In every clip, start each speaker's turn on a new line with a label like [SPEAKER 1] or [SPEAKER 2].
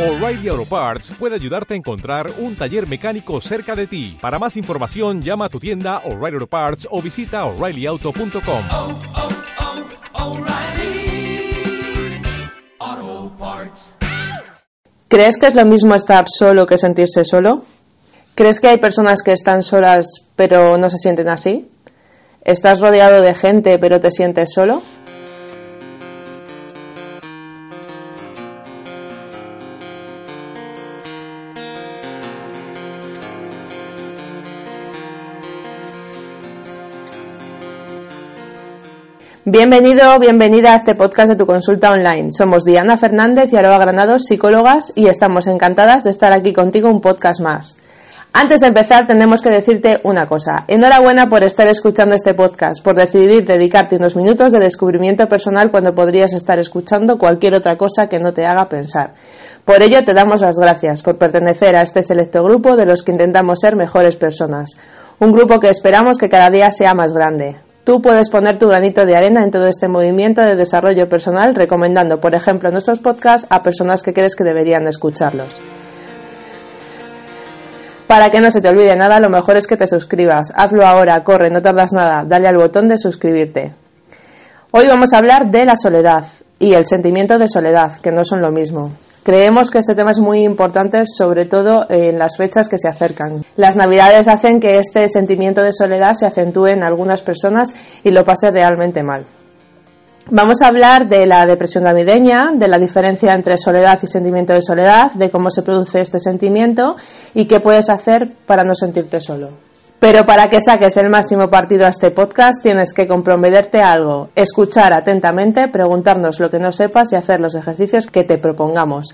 [SPEAKER 1] O'Reilly Auto Parts puede ayudarte a encontrar un taller mecánico cerca de ti. Para más información, llama a tu tienda O'Reilly Auto Parts o visita oreillyauto.com.
[SPEAKER 2] oh, oh, Parts.
[SPEAKER 3] ¿Crees que es lo mismo estar solo que sentirse solo? ¿Crees que hay personas que están solas pero no se sienten así? ¿Estás rodeado de gente pero te sientes solo? Bienvenido, bienvenida a este podcast de tu consulta online. Somos Diana Fernández y Aroa Granados, psicólogas, y estamos encantadas de estar aquí contigo un podcast más. Antes de empezar, tenemos que decirte una cosa. Enhorabuena por estar escuchando este podcast, por decidir dedicarte unos minutos de descubrimiento personal cuando podrías estar escuchando cualquier otra cosa que no te haga pensar. Por ello, te damos las gracias por pertenecer a este selecto grupo de los que intentamos ser mejores personas. Un grupo que esperamos que cada día sea más grande. Tú puedes poner tu granito de arena en todo este movimiento de desarrollo personal recomendando, por ejemplo, nuestros podcasts a personas que crees que deberían escucharlos. Para que no se te olvide nada, lo mejor es que te suscribas. Hazlo ahora, corre, no tardas nada. Dale al botón de suscribirte. Hoy vamos a hablar de la soledad y el sentimiento de soledad, que no son lo mismo. Creemos que este tema es muy importante, sobre todo en las fechas que se acercan. Las navidades hacen que este sentimiento de soledad se acentúe en algunas personas y lo pase realmente mal. Vamos a hablar de la depresión navideña, de la diferencia entre soledad y sentimiento de soledad, de cómo se produce este sentimiento y qué puedes hacer para no sentirte solo. Pero para que saques el máximo partido a este podcast tienes que comprometerte a algo, escuchar atentamente, preguntarnos lo que no sepas y hacer los ejercicios que te propongamos.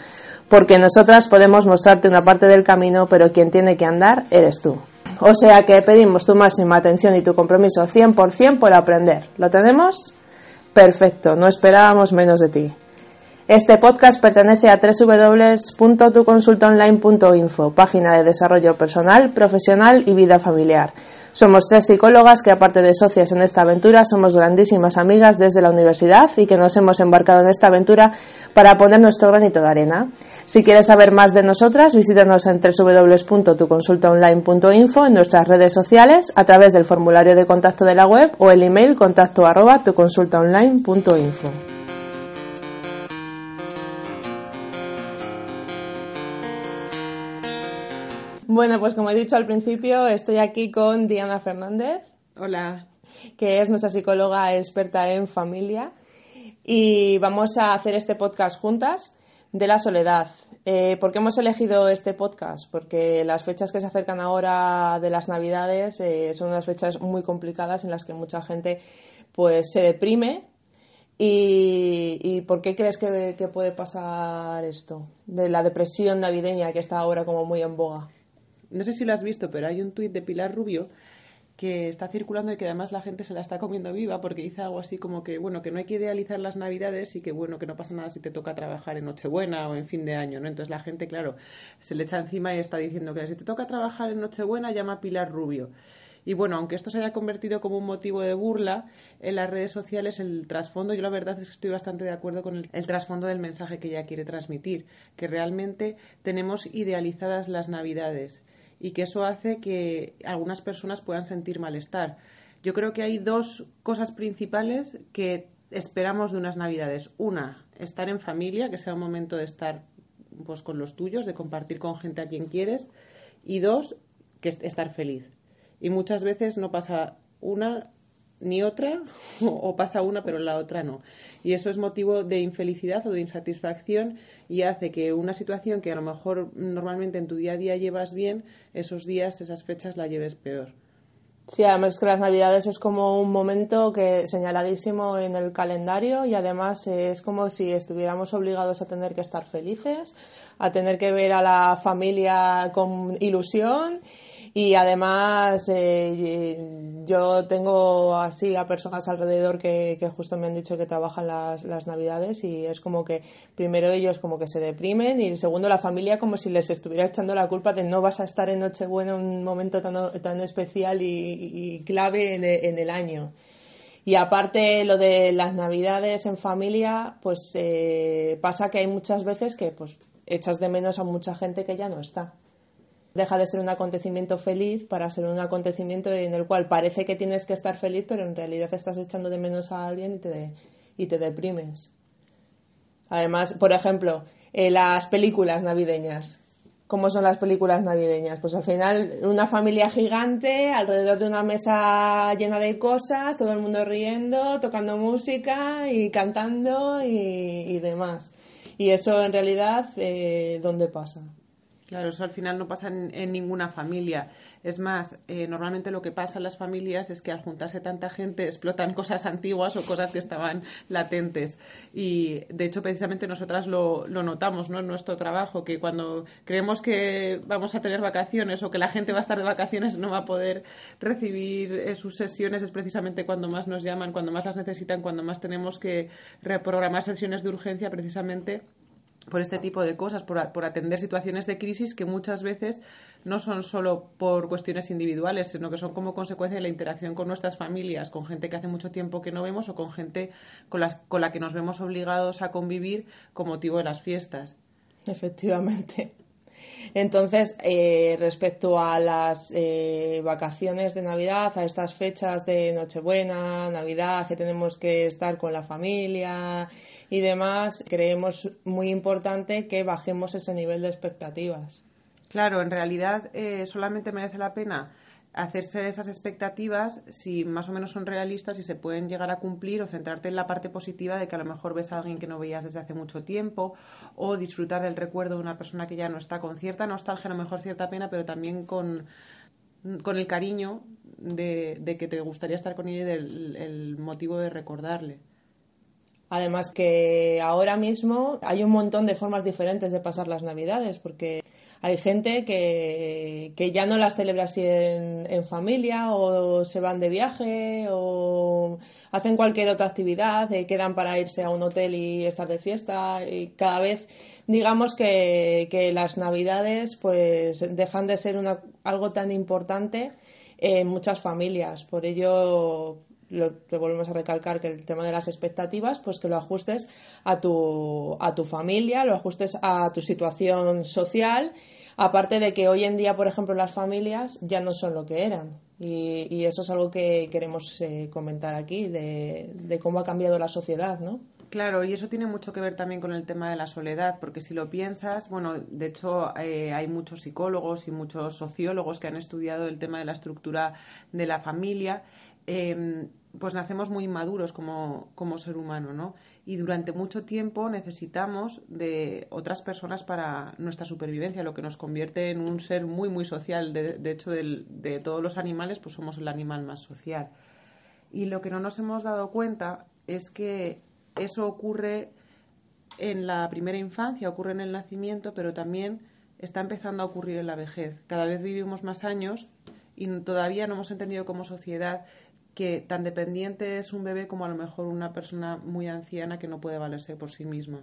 [SPEAKER 3] Porque nosotras podemos mostrarte una parte del camino, pero quien tiene que andar eres tú. O sea que pedimos tu máxima atención y tu compromiso 100% por aprender. ¿Lo tenemos? Perfecto, no esperábamos menos de ti. Este podcast pertenece a www.tuconsultaonline.info, página de desarrollo personal, profesional y vida familiar. Somos tres psicólogas que, aparte de socias en esta aventura, somos grandísimas amigas desde la universidad y que nos hemos embarcado en esta aventura para poner nuestro granito de arena. Si quieres saber más de nosotras, visítanos en www.tuconsultaonline.info en nuestras redes sociales, a través del formulario de contacto de la web o el email contacto arroba. Bueno, pues como he dicho al principio, estoy aquí con Diana Fernández.
[SPEAKER 4] Hola.
[SPEAKER 3] Que es nuestra psicóloga experta en familia. Y vamos a hacer este podcast juntas de la soledad. Eh, ¿Por qué hemos elegido este podcast? Porque las fechas que se acercan ahora de las Navidades eh, son unas fechas muy complicadas en las que mucha gente pues se deprime. ¿Y, y por qué crees que, que puede pasar esto? De la depresión navideña que está ahora como muy en boga.
[SPEAKER 4] No sé si lo has visto, pero hay un tuit de Pilar Rubio que está circulando y que además la gente se la está comiendo viva porque dice algo así como que bueno que no hay que idealizar las navidades y que bueno que no pasa nada si te toca trabajar en Nochebuena o en fin de año no entonces la gente claro se le echa encima y está diciendo que si te toca trabajar en Nochebuena llama Pilar Rubio. Y bueno, aunque esto se haya convertido como un motivo de burla en las redes sociales, el trasfondo, yo la verdad es que estoy bastante de acuerdo con el, el, trasfondo del mensaje que ella quiere transmitir, que realmente tenemos idealizadas las navidades y que eso hace que algunas personas puedan sentir malestar. Yo creo que hay dos cosas principales que esperamos de unas navidades. Una, estar en familia, que sea un momento de estar pues, con los tuyos, de compartir con gente a quien quieres. Y dos, que es estar feliz. Y muchas veces no pasa una ni otra, o pasa una pero la otra no. Y eso es motivo de infelicidad o de insatisfacción y hace que una situación que a lo mejor normalmente en tu día a día llevas bien, esos días, esas fechas la lleves peor.
[SPEAKER 3] Sí, además es que las Navidades es como un momento que señaladísimo en el calendario y además es como si estuviéramos obligados a tener que estar felices, a tener que ver a la familia con ilusión y además eh, yo tengo así a personas alrededor que, que, justo me han dicho que trabajan las, las navidades y es como que primero ellos como que se deprimen y segundo la familia como si les estuviera echando la culpa de no vas a estar en Nochebuena en un momento tan, tan especial y, clave en en el, año. Y aparte lo de las navidades en familia, pues eh, pasa que hay muchas veces que pues echas de menos a mucha gente que ya no está. Deja de ser un acontecimiento feliz para ser un acontecimiento en el cual parece que tienes que estar feliz, pero en realidad estás echando de menos a alguien y te, y te deprimes. Además, por ejemplo, eh, las películas navideñas. ¿Cómo son las películas navideñas? Pues al final una familia gigante alrededor de una mesa llena de cosas, todo el mundo riendo, tocando música y cantando y, demás. Y eso en realidad, eh, ¿dónde pasa?
[SPEAKER 4] Claro, eso al final no pasa en, ninguna familia. Es más, eh, normalmente lo que pasa en las familias es que al juntarse tanta gente explotan cosas antiguas o cosas que estaban latentes. Y de hecho, precisamente nosotras lo, lo notamos ¿no? en nuestro trabajo, que cuando creemos que vamos a tener vacaciones o que la gente va a estar de vacaciones no va a poder recibir eh, sus sesiones, es precisamente cuando más nos llaman, cuando más las necesitan, cuando más tenemos que reprogramar sesiones de urgencia, precisamente por este tipo de cosas, por, por, atender situaciones de crisis que muchas veces no son solo por cuestiones individuales, sino que son como consecuencia de la interacción con nuestras familias, con gente que hace mucho tiempo que no vemos o con gente con, las, con la que nos vemos obligados a convivir con motivo de las fiestas.
[SPEAKER 3] Efectivamente. Entonces, eh, respecto a las eh, vacaciones de Navidad, a estas fechas de Nochebuena, Navidad, que tenemos que estar con la familia y demás, creemos muy importante que bajemos ese nivel de expectativas.
[SPEAKER 4] Claro, en realidad eh, solamente merece la pena hacerse esas expectativas si más o menos son realistas y se pueden llegar a cumplir o centrarte en la parte positiva de que a lo mejor ves a alguien que no veías desde hace mucho tiempo o disfrutar del recuerdo de una persona que ya no está con cierta nostalgia, a lo mejor cierta pena, pero también con, con el cariño de, que te gustaría estar con ella y del el motivo de recordarle.
[SPEAKER 3] Además que ahora mismo hay un montón de formas diferentes de pasar las navidades, porque hay gente que, que ya no las celebra así en, familia o se van de viaje o hacen cualquier otra actividad, eh, quedan para irse a un hotel y estar de fiesta y cada vez digamos que, que las navidades pues dejan de ser una, algo tan importante en muchas familias. Por ello lo, volvemos a recalcar que el tema de las expectativas, pues que lo ajustes a tu, a tu familia, lo ajustes a tu situación social, aparte de que hoy en día, por ejemplo, las familias ya no son lo que eran. Y, eso es algo que queremos eh, comentar aquí, de, de cómo ha cambiado la sociedad, ¿no?
[SPEAKER 4] Claro, y eso tiene mucho que ver también con el tema de la soledad, porque si lo piensas, bueno, de hecho eh, hay muchos psicólogos y muchos sociólogos que han estudiado el tema de la estructura de la familia Em, pues nacemos muy inmaduros como, como ser humano, ¿no? Y durante mucho tiempo necesitamos de otras personas para nuestra supervivencia, lo que nos convierte en un ser muy, muy social. De, hecho, de todos los animales, pues somos el animal más social. Y lo que no nos hemos dado cuenta es que eso ocurre en la primera infancia, ocurre en el nacimiento, pero también está empezando a ocurrir en la vejez. Cada vez vivimos más años y todavía no hemos entendido como sociedad que tan dependiente es un bebé como a lo mejor una persona muy anciana que no puede valerse por sí misma.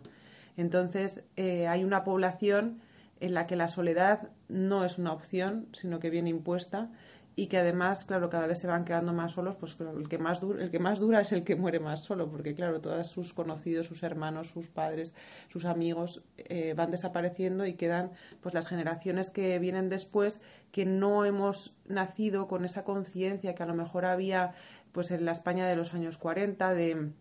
[SPEAKER 4] Entonces, eh, hay una población en la que la soledad no es una opción, sino que viene impuesta y que además, claro, cada vez se van quedando más solos, pues el que más dura, el que más dura es el que muere más solo, porque claro, todos sus conocidos, sus hermanos, sus padres, sus amigos eh, van desapareciendo y quedan pues las generaciones que vienen después que no hemos nacido con esa conciencia que a lo mejor había pues en la España de los años 40 de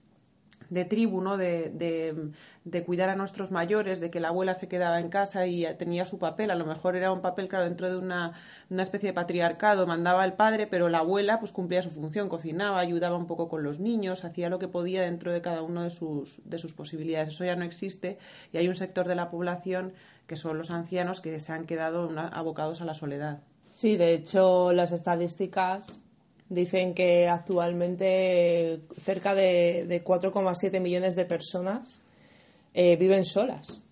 [SPEAKER 4] de tribu, ¿no? De, de, cuidar a nuestros mayores, de que la abuela se quedaba en casa y tenía su papel. A lo mejor era un papel, claro, dentro de una, una especie de patriarcado, mandaba al padre, pero la abuela pues cumplía su función, cocinaba, ayudaba un poco con los niños, hacía lo que podía dentro de cada uno de sus, de sus posibilidades. Eso ya no existe y hay un sector de la población que son los ancianos que se han quedado abocados a la soledad.
[SPEAKER 3] Sí, de hecho, las estadísticas Dicen que actualmente cerca de, de 4,7 millones de personas eh, viven solas.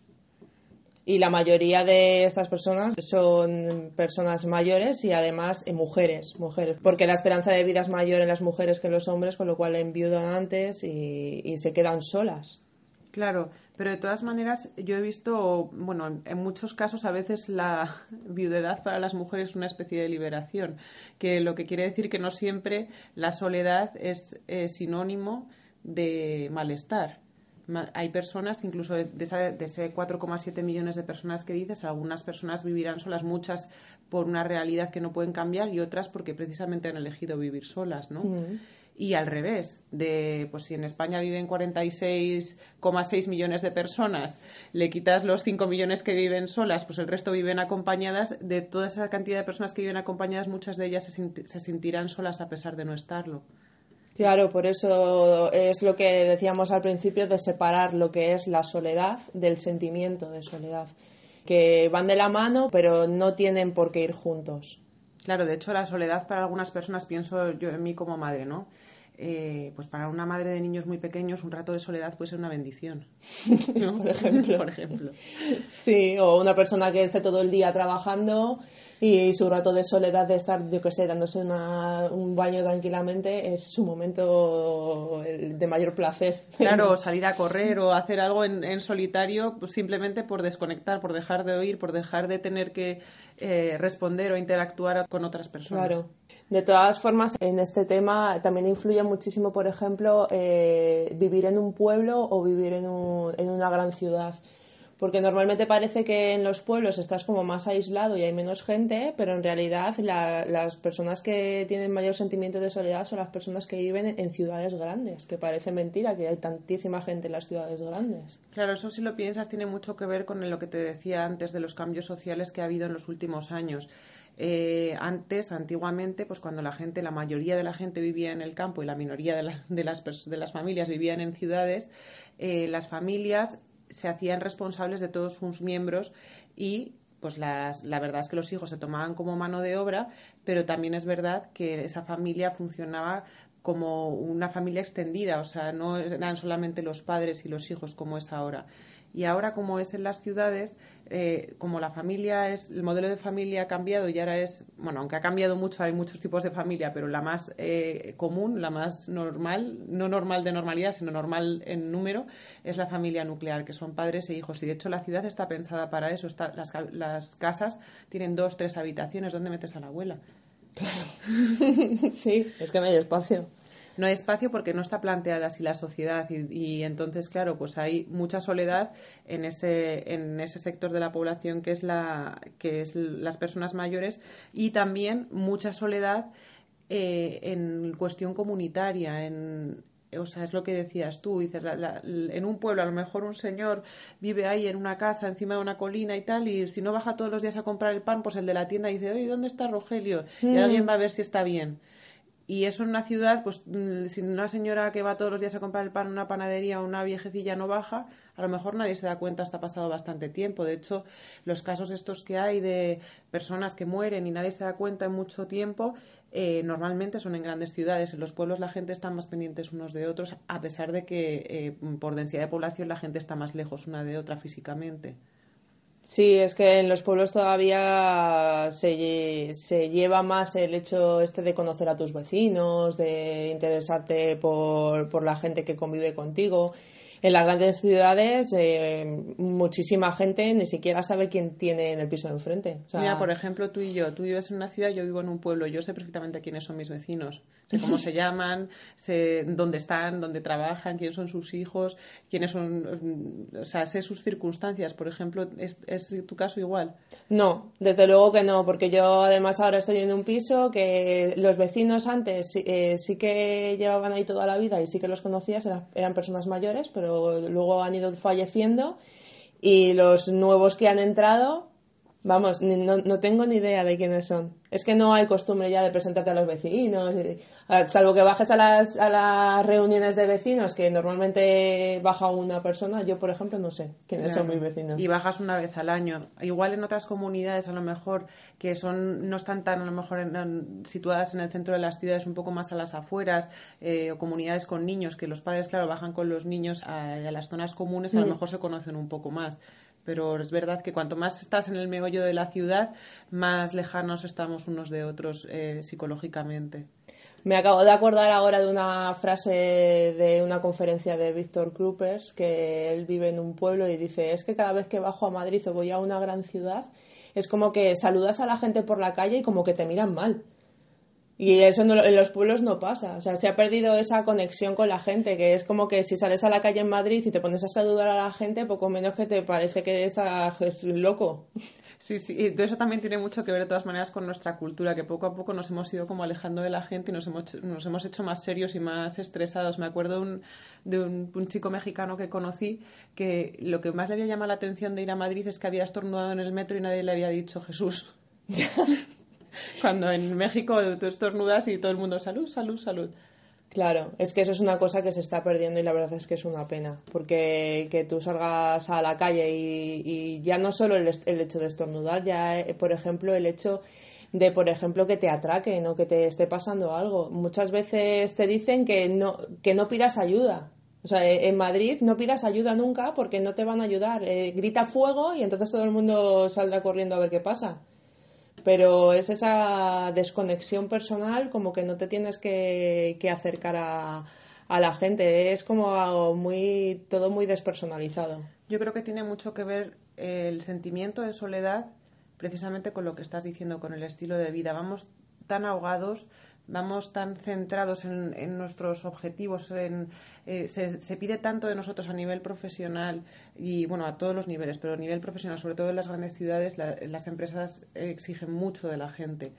[SPEAKER 3] Y la mayoría de estas personas son personas mayores y además eh, mujeres, mujeres, porque la esperanza de vida es mayor en las mujeres que en los hombres, con lo cual enviudan antes y se quedan solas.
[SPEAKER 4] Claro, pero de todas maneras yo he visto, bueno, en muchos casos a veces la viudedad para las mujeres es una especie de liberación, que lo que quiere decir que no siempre la soledad es sinónimo de malestar. Ma- Hay personas, incluso de, esa- de ese 4,7 millones de personas que dices, algunas personas vivirán solas, muchas por una realidad que no pueden cambiar y otras porque precisamente han elegido vivir solas, ¿no? Y al revés, de pues si en España viven 46,6 millones de personas, le quitas los 5 millones que viven solas, pues el resto viven acompañadas. De toda esa cantidad de personas que viven acompañadas, muchas de ellas se, se sentirán solas a pesar de no estarlo.
[SPEAKER 3] Claro, por eso es lo que decíamos al principio de separar lo que es la soledad del sentimiento de soledad, que van de la mano, pero no tienen por qué ir juntos.
[SPEAKER 4] Claro, de hecho la soledad para algunas personas, pienso yo en mí como madre, ¿no? Eh, pues para una madre de niños muy pequeños un rato de soledad puede ser una bendición. ¿no?
[SPEAKER 3] Por ejemplo.
[SPEAKER 4] Por ejemplo.
[SPEAKER 3] Sí, o una persona que esté todo el día trabajando y su rato de soledad de estar, yo qué sé, dándose una- un baño tranquilamente es su momento de mayor placer.
[SPEAKER 4] Claro, salir a correr o hacer algo en, en solitario pues simplemente por desconectar, por dejar de oír, por dejar de tener que eh, responder o interactuar con otras personas.
[SPEAKER 3] Claro. De todas formas, en este tema también influye muchísimo, por ejemplo, eh, vivir en un pueblo o vivir en, un- en una gran ciudad. Porque normalmente parece que en los pueblos estás como más aislado y hay menos gente, pero en realidad la- las personas que tienen mayor sentimiento de soledad son las personas que viven en ciudades grandes, que parece mentira que hay tantísima gente en las ciudades grandes.
[SPEAKER 4] Claro, eso si lo piensas tiene mucho que ver con lo que te decía antes de los cambios sociales que ha habido en los últimos años. Eh, antes, antiguamente, pues cuando la gente, la mayoría de la gente vivía en el campo y la minoría de, la- de las, de las familias vivían en ciudades, eh, las familias se hacían responsables de todos sus miembros y pues las, la verdad es que los hijos se tomaban como mano de obra, pero también es verdad que esa familia funcionaba como una familia extendida, o sea, no eran solamente los padres y los hijos como es ahora. Y ahora, como es en las ciudades, eh, como la familia es, el modelo de familia ha cambiado y ahora es, bueno, aunque ha cambiado mucho, hay muchos tipos de familia, pero la más eh, común, la más normal, no normal de normalidad, sino normal en número, es la familia nuclear, que son padres e hijos. Y de hecho, la ciudad está pensada para eso. Está, las, las casas tienen dos, tres habitaciones. ¿Dónde metes a la abuela?
[SPEAKER 3] sí, es que no hay espacio.
[SPEAKER 4] No hay espacio porque no está planteada así la sociedad y, y entonces, claro, pues hay mucha soledad en ese, en ese sector de la población que es, la, que es las personas mayores y también mucha soledad eh, en cuestión comunitaria, en, o sea, es lo que decías tú, dices, la- la- en un pueblo a lo mejor un señor vive ahí en una casa encima de una colina y tal, y si no baja todos los días a comprar el pan, pues el de la tienda dice, oye, ¿dónde está Rogelio? Y alguien va a ver si está bien. Y eso en una ciudad, pues mm, si una señora que va todos los días a comprar el pan en una panadería o una viejecilla no baja, a lo mejor nadie se da cuenta hasta ha pasado bastante tiempo. De hecho, los casos estos que hay de personas que mueren y nadie se da cuenta en mucho tiempo, eh, normalmente son en grandes ciudades. En los pueblos la gente está más pendientes unos de otros, a pesar de que eh, por densidad de población la gente está más lejos una de otra físicamente.
[SPEAKER 3] Sí, es que en los pueblos todavía se, se lleva más el hecho este de conocer a tus vecinos, de interesarte por, por la gente que convive contigo. En las grandes ciudades, eh, muchísima gente ni siquiera sabe quién tiene en el piso de enfrente. O sea,
[SPEAKER 4] Mira, por ejemplo, tú y yo, tú vives en una ciudad, yo vivo en un pueblo, yo sé perfectamente quiénes son mis vecinos, sé cómo se llaman, sé dónde están, dónde trabajan, quiénes son sus hijos, quiénes son, o sea, sé sus circunstancias, por ejemplo, ¿es, es tu caso igual?
[SPEAKER 3] No, desde luego que no, porque yo además ahora estoy en un piso que los vecinos antes sí- eh, sí que llevaban ahí toda la vida y sí que los conocías, eran, eran personas mayores, pero luego han ido falleciendo. Y los nuevos que han entrado, vamos, ni- no, no tengo ni idea de quiénes son. Es que no hay costumbre ya de presentarte a los vecinos, salvo que bajes a las, a las reuniones de vecinos, que normalmente baja una persona, yo por ejemplo no sé quiénes son mis vecinos.
[SPEAKER 4] Y bajas una vez al año. Igual en otras comunidades, a lo mejor, que son no están tan a lo mejor en- situadas en el centro de las ciudades, un poco más a las afueras, eh, o comunidades con niños, que los padres, claro, bajan con los niños a, a las zonas comunes, a lo mejor se conocen un poco más. Pero es verdad que cuanto más estás en el meollo de la ciudad, más lejanos estamos unos de otros eh, psicológicamente.
[SPEAKER 3] Me acabo de acordar ahora de una frase de una conferencia de Víctor Krupers, que él vive en un pueblo y dice, es que cada vez que bajo a Madrid o voy a una gran ciudad, es como que saludas a la gente por la calle y como que te miran mal. Y eso no en los pueblos no pasa. O sea, se ha perdido esa conexión con la gente, que es como que si sales a la calle en Madrid y te pones a saludar a la gente, poco menos que te parece que es, a- es loco.
[SPEAKER 4] Sí, sí, y eso también tiene mucho que ver de todas maneras con nuestra cultura, que poco a poco nos hemos ido como alejando de la gente y nos hemos, nos hemos hecho más serios y más estresados. Me acuerdo de un, de un, un chico mexicano que conocí que lo que más le había llamado la atención de ir a Madrid es que había estornudado en el metro y nadie le había dicho Jesús. Cuando en México tú estornudas y todo el mundo salud, salud, salud.
[SPEAKER 3] Claro, es que eso es una cosa que se está perdiendo y la verdad es que es una pena, porque que tú salgas a la calle y, ya no solo el, hecho de estornudar, ya, eh, por ejemplo, el hecho de, por ejemplo, que te atraquen o que te esté pasando algo. Muchas veces te dicen que no, que no pidas ayuda. O sea, eh, en Madrid no pidas ayuda nunca porque no te van a ayudar. Eh, grita fuego y entonces todo el mundo saldrá corriendo a ver qué pasa pero es esa desconexión personal como que no te tienes que, que acercar a, a la gente es como muy todo muy despersonalizado
[SPEAKER 4] Yo creo que tiene mucho que ver el sentimiento de soledad precisamente con lo que estás diciendo, con el estilo de vida. Vamos tan ahogados, vamos tan centrados en, en nuestros objetivos, en, eh, se, se pide tanto de nosotros a nivel profesional y, bueno, a todos los niveles, pero a nivel profesional, sobre todo en las grandes ciudades, la- las empresas exigen mucho de la gente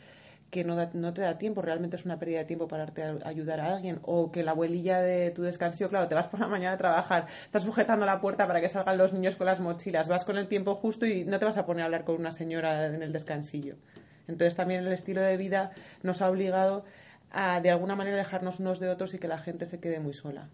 [SPEAKER 4] que no, da- no te da tiempo, realmente es una pérdida de tiempo pararte a ayudar a alguien, o que la abuelilla de tu descanso, claro, te vas por la mañana a trabajar, estás sujetando la puerta para que salgan los niños con las mochilas, vas con el tiempo justo y no te vas a poner a hablar con una señora en el descansillo. Entonces también el estilo de vida nos ha obligado de alguna manera alejarnos unos de otros y que la gente se quede muy sola.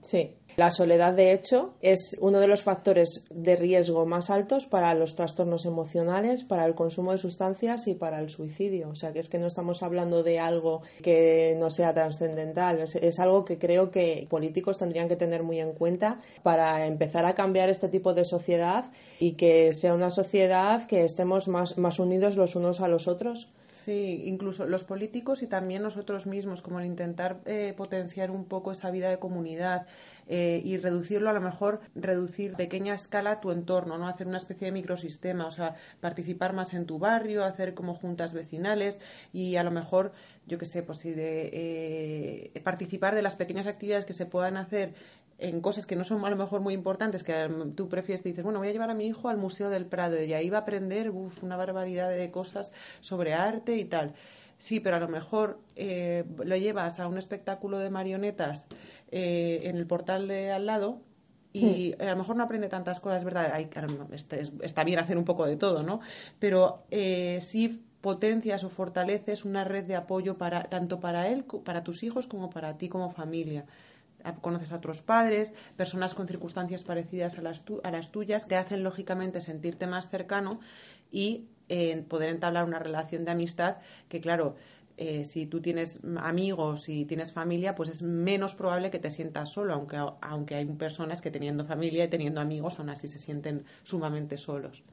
[SPEAKER 3] sí. La soledad de hecho es uno de los factores de riesgo más altos para los trastornos emocionales para el consumo de sustancias y para el suicidio. O sea que es que no estamos hablando de algo que no sea trascendental. Es, es algo que creo que políticos tendrían que tener muy en cuenta para empezar a cambiar este tipo de sociedad y que sea una sociedad que estemos más, más unidos los unos a los otros
[SPEAKER 4] Sí, incluso los políticos y también nosotros mismos, como el intentar eh, potenciar un poco esa vida de comunidad eh, y reducirlo, a lo mejor reducir a pequeña escala tu entorno, no hacer una especie de microsistema, o sea, participar más en tu barrio, hacer como juntas vecinales y a lo mejor, yo qué sé, pues sí, de eh, participar de las pequeñas actividades que se puedan hacer en cosas que no son a lo mejor muy importantes, que mm, tú prefieres, dices, bueno, voy a llevar a mi hijo al Museo del Prado y ahí va a aprender uf, una barbaridad de cosas sobre arte y tal. Sí, pero a lo mejor eh, lo llevas a un espectáculo de marionetas eh, en el portal de al lado y a lo mejor no aprende tantas cosas, verdad, hay, claro, no, está, es- está bien hacer un poco de todo, ¿no? Pero eh, sí potencias o fortaleces una red de apoyo para tanto para él, para tus hijos, como para ti como familia. Conoces a otros padres, personas con circunstancias parecidas a las, tu- a las tuyas, que hacen lógicamente sentirte más cercano y eh, poder entablar una relación de amistad que, claro, eh, si tú tienes amigos y tienes familia, pues es menos probable que te sientas solo, aunque, aunque hay personas que teniendo familia y teniendo amigos aún así se sienten sumamente solos.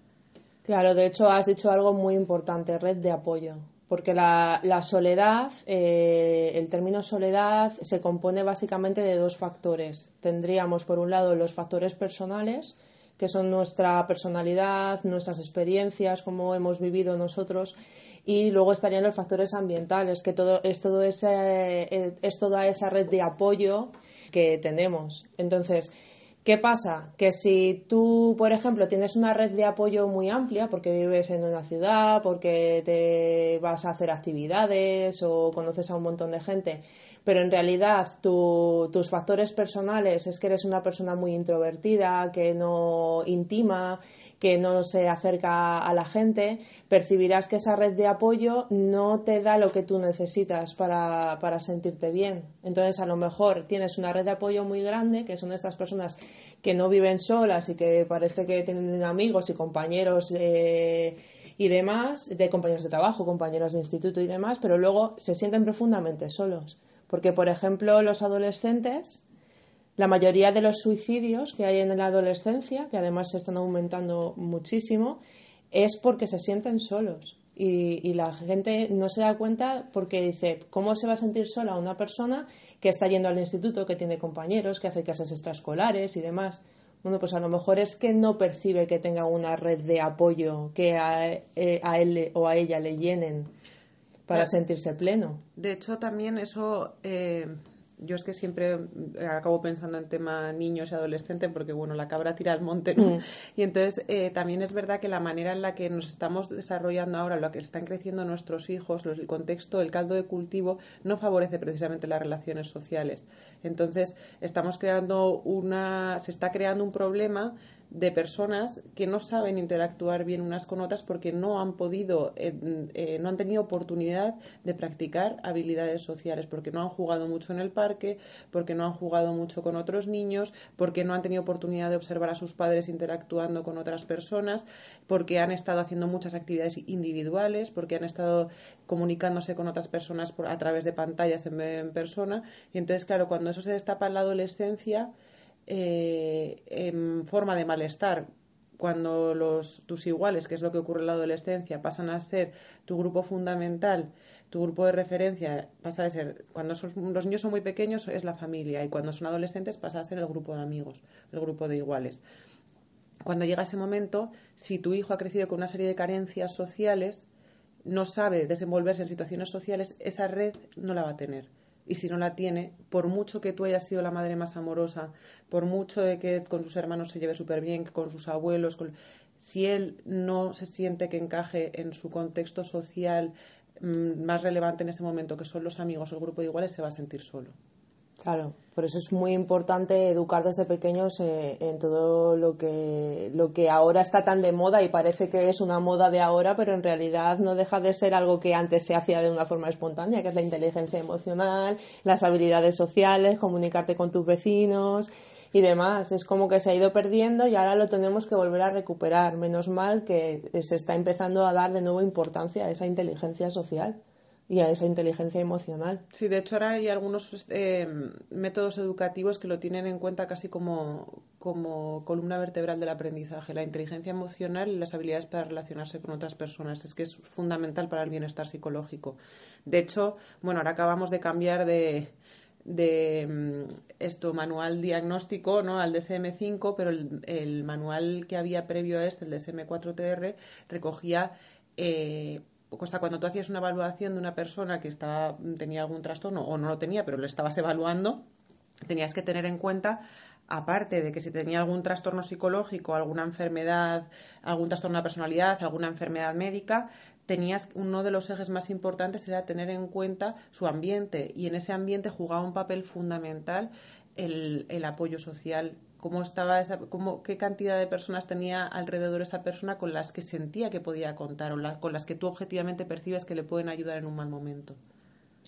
[SPEAKER 3] Claro, de hecho has dicho algo muy importante, red de apoyo. Porque la, soledad, eh, el término soledad se compone básicamente de dos factores. Tendríamos, por un lado, los factores personales, que son nuestra personalidad, nuestras experiencias, cómo hemos vivido nosotros, y luego estarían los factores ambientales, que todo es todo ese eh, es toda esa red de apoyo que tenemos. Entonces, ¿Qué pasa? Que si tú, por ejemplo, tienes una red de apoyo muy amplia porque vives en una ciudad, porque te vas a hacer actividades o conoces a un montón de gente, pero en realidad tu- tus factores personales es que eres una persona muy introvertida, que no intima, que no se acerca a la gente, percibirás que esa red de apoyo no te da lo que tú necesitas para, para sentirte bien. Entonces, a lo mejor tienes una red de apoyo muy grande, que son estas personas que no viven solas y que parece que tienen amigos y compañeros y demás, de compañeros de trabajo, compañeros de instituto y demás, pero luego se sienten profundamente solos. Porque, por ejemplo, los adolescentes la mayoría de los suicidios que hay en la adolescencia, que además se están aumentando muchísimo, es porque se sienten solos. Y, y la gente no se da cuenta porque dice, ¿cómo se va a sentir sola una persona que está yendo al instituto, que tiene compañeros, que hace clases extraescolares y demás? Bueno, pues a lo mejor es que no percibe que tenga una red de apoyo que a, eh, a él o a ella le llenen. para
[SPEAKER 4] Claro.
[SPEAKER 3] sentirse pleno.
[SPEAKER 4] De hecho, también eso, eh, yo es que siempre acabo pensando en tema niños y adolescentes porque, bueno, la cabra tira al monte, ¿no?
[SPEAKER 3] Mm.
[SPEAKER 4] Y entonces eh, también es verdad que la manera en la que nos estamos desarrollando ahora, lo que están creciendo nuestros hijos, los- el contexto, el caldo de cultivo, no favorece precisamente las relaciones sociales. Entonces, estamos creando una, se está creando un problema de personas que no saben interactuar bien unas con otras porque no han podido, eh, eh, no han tenido oportunidad de practicar habilidades sociales, porque no han jugado mucho en el parque, porque no han jugado mucho con otros niños, porque no han tenido oportunidad de observar a sus padres interactuando con otras personas, porque han estado haciendo muchas actividades individuales, porque han estado comunicándose con otras personas por, a través de pantallas en vez de en persona. Y entonces, claro, cuando eso se destapa en la adolescencia, eh, en forma de malestar cuando los tus iguales, que es lo que ocurre en la adolescencia, pasan a ser tu grupo fundamental, tu grupo de referencia, pasa a ser, cuando los niños son muy pequeños es la familia y cuando son adolescentes pasa a ser el grupo de amigos, el grupo de iguales. Cuando llega ese momento, si tu hijo ha crecido con una serie de carencias sociales, no sabe desenvolverse en situaciones sociales, esa red no la va a tener. Y si no la tiene, por mucho que tú hayas sido la madre más amorosa, por mucho de que con sus hermanos se lleve súper bien, que con sus abuelos, con- si él no se siente que encaje en su contexto social mm, más relevante en ese momento, que son los amigos o el grupo de iguales, se va a sentir solo.
[SPEAKER 3] Claro, por eso es muy importante educar desde pequeños eh, en todo lo que, lo que ahora está tan de moda y parece que es una moda de ahora, pero en realidad no deja de ser algo que antes se hacía de una forma espontánea, que es la inteligencia emocional, las habilidades sociales, comunicarte con tus vecinos y demás. Es como que se ha ido perdiendo y ahora lo tenemos que volver a recuperar. Menos mal que se está empezando a dar de nuevo importancia a esa inteligencia social y a esa inteligencia emocional.
[SPEAKER 4] Sí, de hecho ahora hay algunos eh, métodos educativos que lo tienen en cuenta casi como, como columna vertebral del aprendizaje, la inteligencia emocional y las habilidades para relacionarse con otras personas. Es que es fundamental para el bienestar psicológico. De hecho, bueno, ahora acabamos de cambiar de, de mm, esto manual diagnóstico ¿no? al DSM-5, pero el, manual que había previo a este, el DSM-4TR, recogía eh, o sea, cuando tú hacías una evaluación de una persona que estaba, tenía algún trastorno o no lo tenía, pero lo estabas evaluando, tenías que tener en cuenta, aparte de que si tenía algún trastorno psicológico, alguna enfermedad, algún trastorno de personalidad, alguna enfermedad médica, tenías uno de los ejes más importantes era tener en cuenta su ambiente y en ese ambiente jugaba un papel fundamental el, el apoyo social cómo estaba esa, cómo, qué cantidad de personas tenía alrededor esa persona con las que sentía que podía contar o la- con las que tú objetivamente percibes que le pueden ayudar en un mal momento.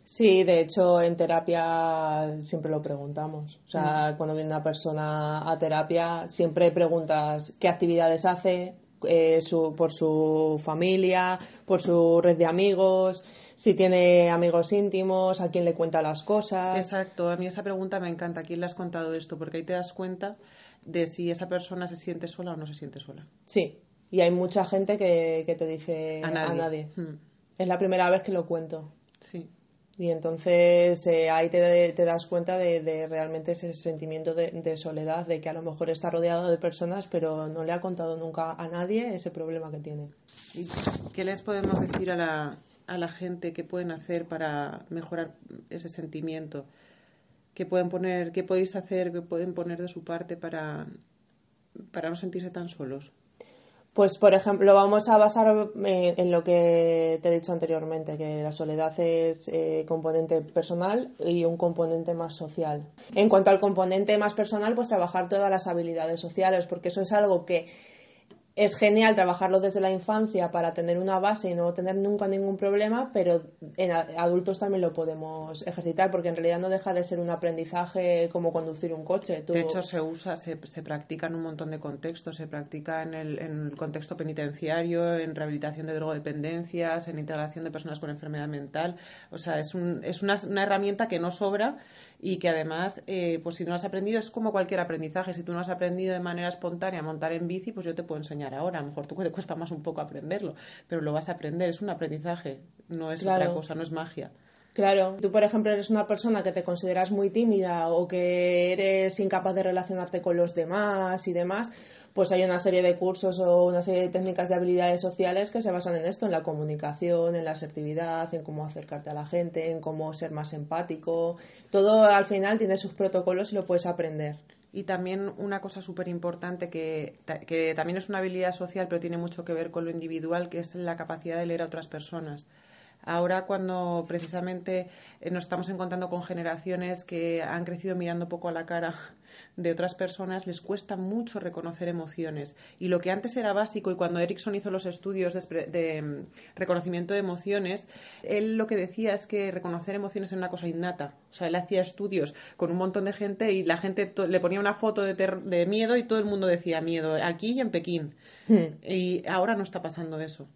[SPEAKER 3] Sí, de hecho en terapia siempre lo preguntamos. O sea, cuando viene una persona a terapia siempre preguntas qué actividades hace eh, su- por su familia, por su red de amigos, si tiene amigos íntimos, a quién le cuenta las cosas.
[SPEAKER 4] Exacto, a mí esa pregunta me encanta. ¿Quién le has contado esto? Porque ahí te das cuenta de si esa persona se siente sola o no se siente sola.
[SPEAKER 3] Sí, y hay mucha gente que, que te dice
[SPEAKER 4] A nadie. Hmm,
[SPEAKER 3] Es la primera vez que lo cuento.
[SPEAKER 4] Sí.
[SPEAKER 3] Y entonces eh, ahí te, te das cuenta de, de realmente ese sentimiento de, de soledad, de que a lo mejor está rodeado de personas, pero no le ha contado nunca a nadie ese problema que tiene.
[SPEAKER 4] ¿Y qué les podemos decir a la, a la gente que pueden hacer para mejorar ese sentimiento? ¿Qué pueden poner, qué podéis hacer, qué pueden poner de su parte para, para no sentirse tan solos?
[SPEAKER 3] Pues, por ejemplo, vamos a basar eh, en lo que te he dicho anteriormente, que la soledad es eh, componente personal y un componente más social. En cuanto al componente más personal, pues trabajar todas las habilidades sociales, porque eso es algo que es genial trabajarlo desde la infancia para tener una base y no tener nunca ningún problema, pero en adultos también lo podemos ejercitar, porque en realidad no deja de ser un aprendizaje como conducir un coche.
[SPEAKER 4] De hecho, se usa, se, se practica en un montón de contextos. Se practica en el, en el contexto penitenciario, en rehabilitación de drogodependencias, en integración de personas con enfermedad mental. O sea, es, un, es una, una herramienta que no sobra y que además, eh, pues si no has aprendido, es como cualquier aprendizaje. Si tú no has aprendido de manera espontánea a montar en bici, pues yo te puedo enseñar ahora. A lo mejor tú te cuesta más un poco aprenderlo, pero lo vas a aprender. Es un aprendizaje, no es
[SPEAKER 3] Claro.
[SPEAKER 4] otra cosa, no es magia.
[SPEAKER 3] Claro, tú por ejemplo eres una persona que te consideras muy tímida o que eres incapaz de relacionarte con los demás y demás, pues hay una serie de cursos o una serie de técnicas de habilidades sociales que se basan en esto, en la comunicación, en la asertividad, en cómo acercarte a la gente, en cómo ser más empático. Todo al final tiene sus protocolos y lo puedes aprender.
[SPEAKER 4] Y también una cosa súper importante que, que también es una habilidad social, pero tiene mucho que ver con lo individual, que es la capacidad de leer a otras personas. Ahora cuando precisamente eh, nos estamos encontrando con generaciones que han crecido mirando poco a la cara de otras personas, les cuesta mucho reconocer emociones. Y lo que antes era básico, y cuando Erickson hizo los estudios de, de mm, reconocimiento de emociones, él lo que decía es que reconocer emociones es una cosa innata. O sea, él hacía estudios con un montón de gente y la gente le ponía una foto de, de, miedo y todo el mundo decía miedo, aquí y en Pekín. Hmm. Y ahora no está pasando eso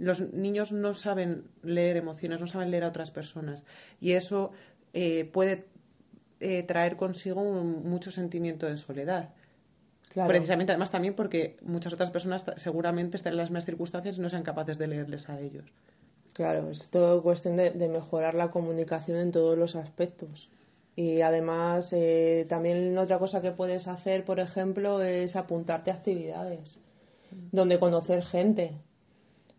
[SPEAKER 4] los niños no saben leer emociones, no saben leer a otras personas. Y eso eh, puede eh, traer consigo un, mucho sentimiento de soledad. Precisamente, además, también porque muchas otras personas seguramente están en las mismas circunstancias y no sean capaces de leerles a ellos.
[SPEAKER 3] Claro, es todo cuestión de, mejorar la comunicación en todos los aspectos. Y además, eh, también otra cosa que puedes hacer, por ejemplo, es apuntarte a actividades donde conocer gente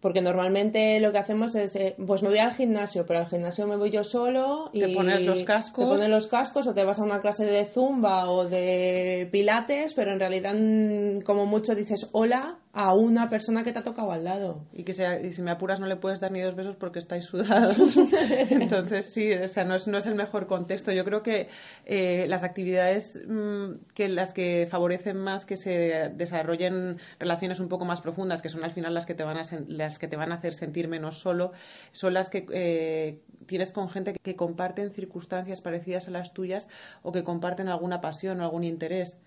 [SPEAKER 3] porque normalmente lo que hacemos es, eh, pues me voy al gimnasio, pero al gimnasio me voy yo solo y
[SPEAKER 4] te pones los cascos.
[SPEAKER 3] Te pones los cascos o te vas a una clase de zumba o de pilates, pero en realidad mm, como mucho dices hola a una persona que te ha tocado al lado.
[SPEAKER 4] Y que sea, y si me apuras no le puedes dar ni dos besos porque estáis sudados. Entonces sí, o sea, no es, no es el mejor contexto. Yo creo que eh, las actividades mmm, que las que favorecen más que se desarrollen relaciones un poco más profundas, que son al final las que te van a las que te van a hacer sentir menos solo, son las que eh, tienes con gente que comparten circunstancias parecidas a las tuyas o que comparten alguna pasión o algún interés.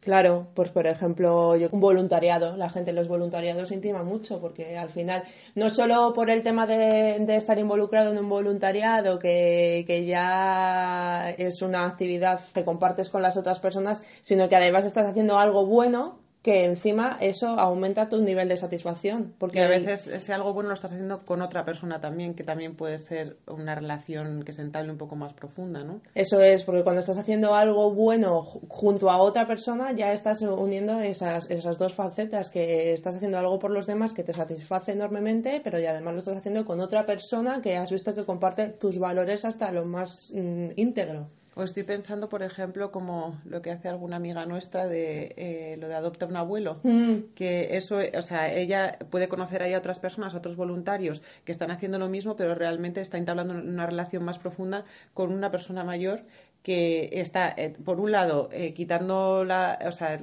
[SPEAKER 3] Claro, pues por ejemplo, yo, un voluntariado, la gente, los voluntariados se intima mucho, porque al final, no solo por el tema de, estar involucrado en un voluntariado, que, que, ya es una actividad que compartes con las otras personas, sino que además estás haciendo algo bueno que encima eso aumenta tu nivel de satisfacción. Porque
[SPEAKER 4] y a veces ese algo bueno lo estás haciendo con otra persona también, que también puede ser una relación que se entable un poco más profunda, ¿no?
[SPEAKER 3] Eso es, porque cuando estás haciendo algo bueno junto a otra persona, ya estás uniendo esas, esas dos facetas, que estás haciendo algo por los demás que te satisface enormemente, pero ya además lo estás haciendo con otra persona que has visto que comparte tus valores hasta lo más mm, íntegro.
[SPEAKER 4] O estoy pensando, por ejemplo, como lo que hace alguna amiga nuestra de eh, lo de adopta un abuelo, mm. que eso, o sea, ella puede conocer ahí a otras personas, a otros voluntarios que están haciendo lo mismo, pero realmente está entablando una relación más profunda con una persona mayor que está, eh, por un lado, eh, quitando la, o sea,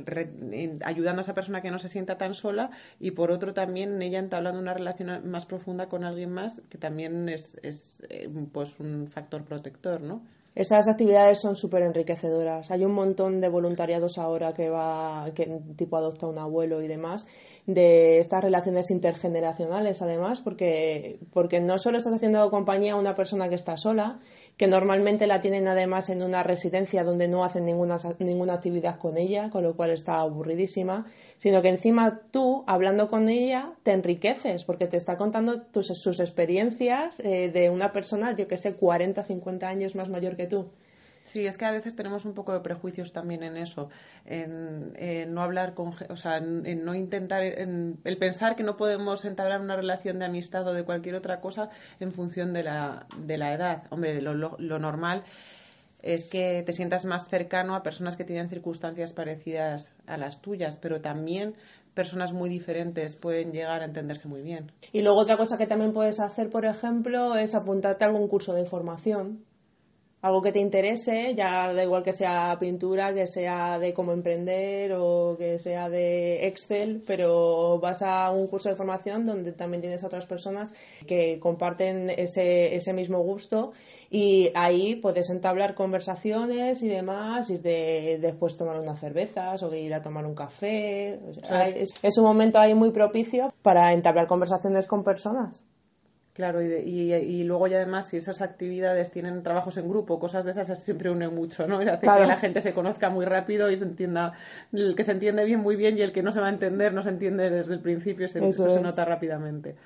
[SPEAKER 4] ayudando a esa persona que no se sienta tan sola y por otro también ella entablando una relación más profunda con alguien más que también es, es pues un factor protector, ¿no?
[SPEAKER 3] Esas actividades son súper enriquecedoras. Hay un montón de voluntariados ahora que va, que tipo adopta un abuelo y demás, de estas relaciones intergeneracionales además, porque, porque no solo estás haciendo compañía a una persona que está sola, que normalmente la tienen además en una residencia donde no hacen ninguna, ninguna actividad con ella, con lo cual está aburridísima, sino que encima tú, hablando con ella, te enriqueces, porque te está contando tus, sus experiencias eh, de una persona, yo que sé, 40, 50 años más mayor que tú.
[SPEAKER 4] Sí, es que a veces tenemos un poco de prejuicios también en eso, en, no hablar con, o sea, en, no intentar, en el pensar que no podemos entablar una relación de amistad o de cualquier otra cosa en función de la, de la edad. Hombre, lo, lo, normal es que te sientas más cercano a personas que tienen circunstancias parecidas a las tuyas, pero también personas muy diferentes pueden llegar a entenderse muy bien.
[SPEAKER 3] Y luego otra cosa que también puedes hacer, por ejemplo, es apuntarte a algún curso de formación algo que te interese, ya da igual que sea pintura, que sea de cómo emprender o que sea de Excel, pero vas a un curso de formación donde también tienes a otras personas que comparten ese, ese mismo gusto y ahí puedes entablar conversaciones y demás, y de, después tomar unas cervezas o ir a tomar un café. es, es un momento ahí muy propicio para entablar conversaciones con personas.
[SPEAKER 4] Claro, y, y, luego ya además si esas actividades tienen trabajos en grupo, cosas de esas, siempre une mucho, ¿no? Hace que la gente se conozca muy rápido y se entienda, el que se entiende bien muy bien y el que no se va a entender no se entiende desde el principio, eso, se nota rápidamente.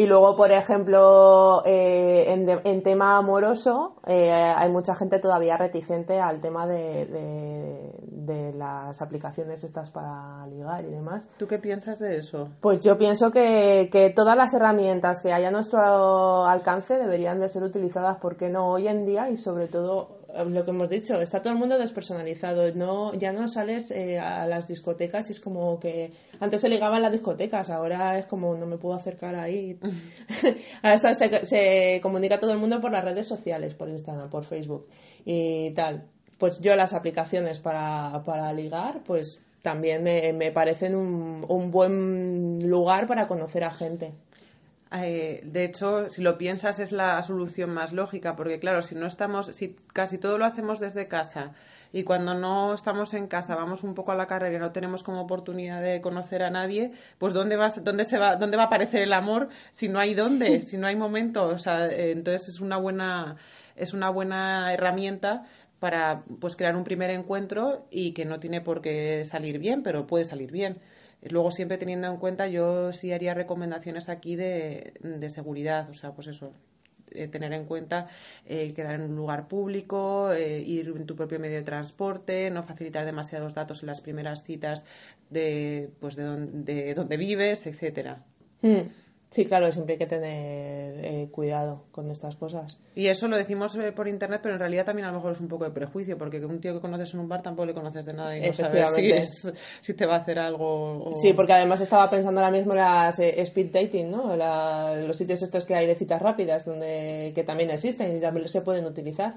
[SPEAKER 3] Y luego, por ejemplo, eh, en, de- en tema amoroso, eh, hay mucha gente todavía reticente al tema de, de- de las aplicaciones estas para ligar y demás.
[SPEAKER 4] ¿Tú qué piensas de eso?
[SPEAKER 3] Pues yo pienso que, que todas las herramientas que hay a nuestro alcance deberían de ser utilizadas, porque no hoy en día y sobre todo lo que hemos dicho, está todo el mundo despersonalizado, no, ya no sales eh, a las discotecas y es como que antes se ligaba en las discotecas, ahora es como no me puedo acercar ahí. ahora está- se, se comunica todo el mundo por las redes sociales, por Instagram, por Facebook y tal. Pues yo las aplicaciones para, para ligar, pues también me, me parecen un, un buen lugar para conocer a gente.
[SPEAKER 4] Eh, de hecho, si lo piensas, es la solución más lógica, porque claro, si no estamos, si casi todo lo hacemos desde casa y cuando no estamos en casa vamos un poco a la carrera y no tenemos como oportunidad de conocer a nadie, pues dónde va, dónde se va, dónde va a aparecer el amor si no hay dónde, si no hay momento, o sea, eh, entonces es una buena, es una buena herramienta para pues crear un primer encuentro y que no tiene por qué salir bien, pero puede salir bien. Luego siempre teniendo en cuenta, yo sí haría recomendaciones aquí de, de seguridad, o sea, pues eso, eh, tener en cuenta eh, quedar en un lugar público, eh, ir en tu propio medio de transporte, no facilitar demasiados datos en las primeras citas de, pues de, don- de donde vives, etcétera.
[SPEAKER 3] Hmm. Sí, claro, siempre hay que tener eh, cuidado con estas cosas.
[SPEAKER 4] Y eso lo decimos eh, por internet, pero en realidad también a lo mejor es un poco de prejuicio, porque un tío que conoces en un bar tampoco le conoces de nada y no sabes si, es- si te va a hacer algo. o-
[SPEAKER 3] Sí, porque además estaba pensando ahora mismo en las eh, speed dating, ¿no? La- los sitios estos que hay de citas rápidas, donde que también existen y también se pueden utilizar.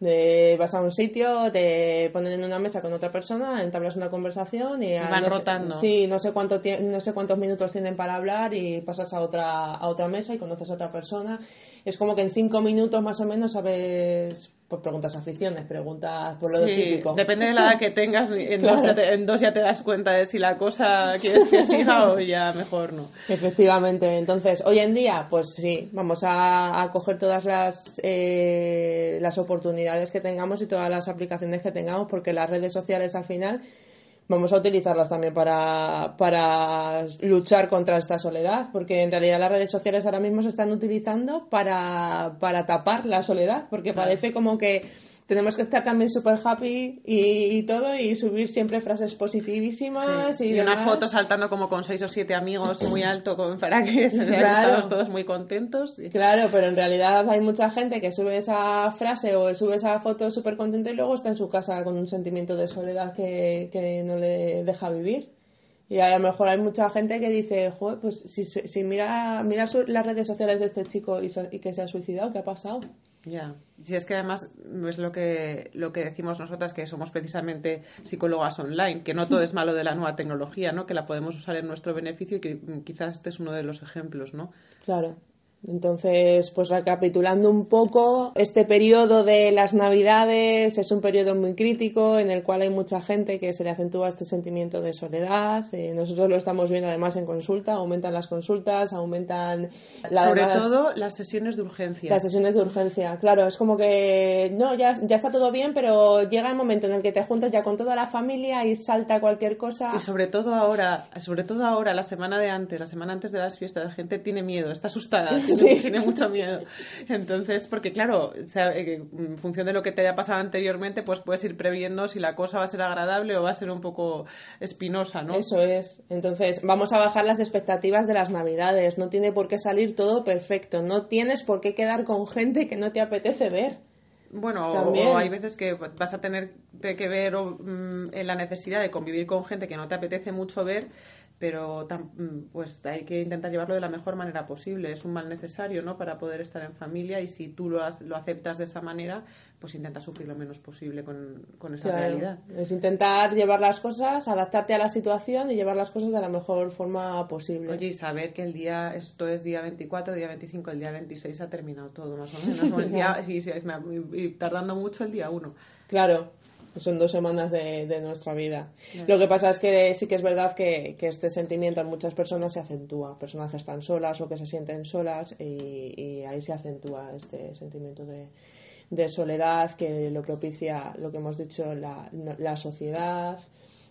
[SPEAKER 3] De, vas a un sitio, te ponen en una mesa con otra persona, entablas una conversación y,
[SPEAKER 4] van
[SPEAKER 3] no sé-
[SPEAKER 4] rotando.
[SPEAKER 3] sí, no sé cuánto no sé cuántos minutos tienen para hablar y pasas a otra a otra mesa y conoces a otra persona. Es como que en cinco minutos más o menos sabes, pues preguntas aficiones, preguntas por lo
[SPEAKER 4] Sí,
[SPEAKER 3] típico.
[SPEAKER 4] depende de la edad que tengas, en,
[SPEAKER 3] Claro.
[SPEAKER 4] dos ya te, en dos ya te das cuenta de si la cosa quieres que siga o ya mejor no.
[SPEAKER 3] Efectivamente, entonces hoy en día, pues sí, vamos a, a coger todas las, eh, las oportunidades que tengamos y todas las aplicaciones que tengamos, porque las redes sociales al final vamos a utilizarlas también para, para luchar contra esta soledad, porque en realidad las redes sociales ahora mismo se están utilizando para, para tapar la soledad, porque parece como que tenemos que estar también súper happy y, y todo y subir siempre frases positivísimas
[SPEAKER 4] Sí.
[SPEAKER 3] y,
[SPEAKER 4] Y una foto saltando como con seis o siete amigos muy alto con, para que
[SPEAKER 3] Claro.
[SPEAKER 4] todos muy contentos. Y-
[SPEAKER 3] Claro, pero en realidad hay mucha gente que sube esa frase o sube esa foto súper contenta y luego está en su casa con un sentimiento de soledad que, que no le deja vivir. Y a lo mejor hay mucha gente que dice, Joder, pues si, si mira, mira su- las redes sociales de este chico y que se ha suicidado, ¿qué ha pasado?
[SPEAKER 4] Ya, si es que además es lo que, lo que decimos nosotras, que somos precisamente psicólogas online, que no todo es malo de la nueva tecnología, ¿no? que la podemos usar en nuestro beneficio y que quizás este es uno de los ejemplos, ¿no?
[SPEAKER 3] Claro. Entonces, pues recapitulando un poco, este periodo de las Navidades es un periodo muy crítico en el cual hay mucha gente que se le acentúa este sentimiento de soledad. Eh, nosotros lo estamos viendo además en consulta, aumentan las consultas, aumentan la
[SPEAKER 4] Sobre todo las sesiones de urgencia.
[SPEAKER 3] las sesiones de urgencia. Claro, es como que no, ya, ya está todo bien, pero llega el momento en el que te juntas ya con toda la familia y salta cualquier cosa.
[SPEAKER 4] Y sobre todo ahora, sobre todo ahora, la semana de antes, la semana antes de las fiestas, la gente tiene miedo, está asustada,
[SPEAKER 3] Sí.
[SPEAKER 4] tiene mucho miedo. Entonces, porque claro, o sea, eh, en función de lo que te haya pasado anteriormente, pues puedes ir previendo si la cosa va a ser agradable o va a ser un poco espinosa, ¿no?
[SPEAKER 3] Eso es. Entonces, vamos a bajar las expectativas de las navidades. No tiene por qué salir todo perfecto. No tienes por qué quedar con gente que no te apetece ver.
[SPEAKER 4] Bueno, o-
[SPEAKER 3] También.
[SPEAKER 4] o hay veces que vas a tener que ver o, mm, en la necesidad de convivir con gente que no te apetece mucho ver, pero mm, pues hay que intentar llevarlo de la mejor manera posible. Es un mal necesario, ¿no? Para poder estar en familia y si tú lo, has- lo aceptas de esa manera, pues intenta sufrir lo menos posible con, con esa
[SPEAKER 3] Claro.
[SPEAKER 4] realidad.
[SPEAKER 3] Es intentar llevar las cosas, adaptarte a la situación y llevar las cosas de la mejor forma posible.
[SPEAKER 4] Oye, y saber que el día, esto es día 24, día 25, el día 26 ha terminado todo, más o menos. O el día, sí, sí, es- y, y tardando mucho el día 1.
[SPEAKER 3] Claro, son dos semanas de, de nuestra vida. Lo que pasa es que sí que es verdad que, que este sentimiento en muchas personas se acentúa. Personas que están solas o que se sienten solas y, y ahí se acentúa este sentimiento de, de soledad que lo propicia, lo que hemos dicho, la, la sociedad.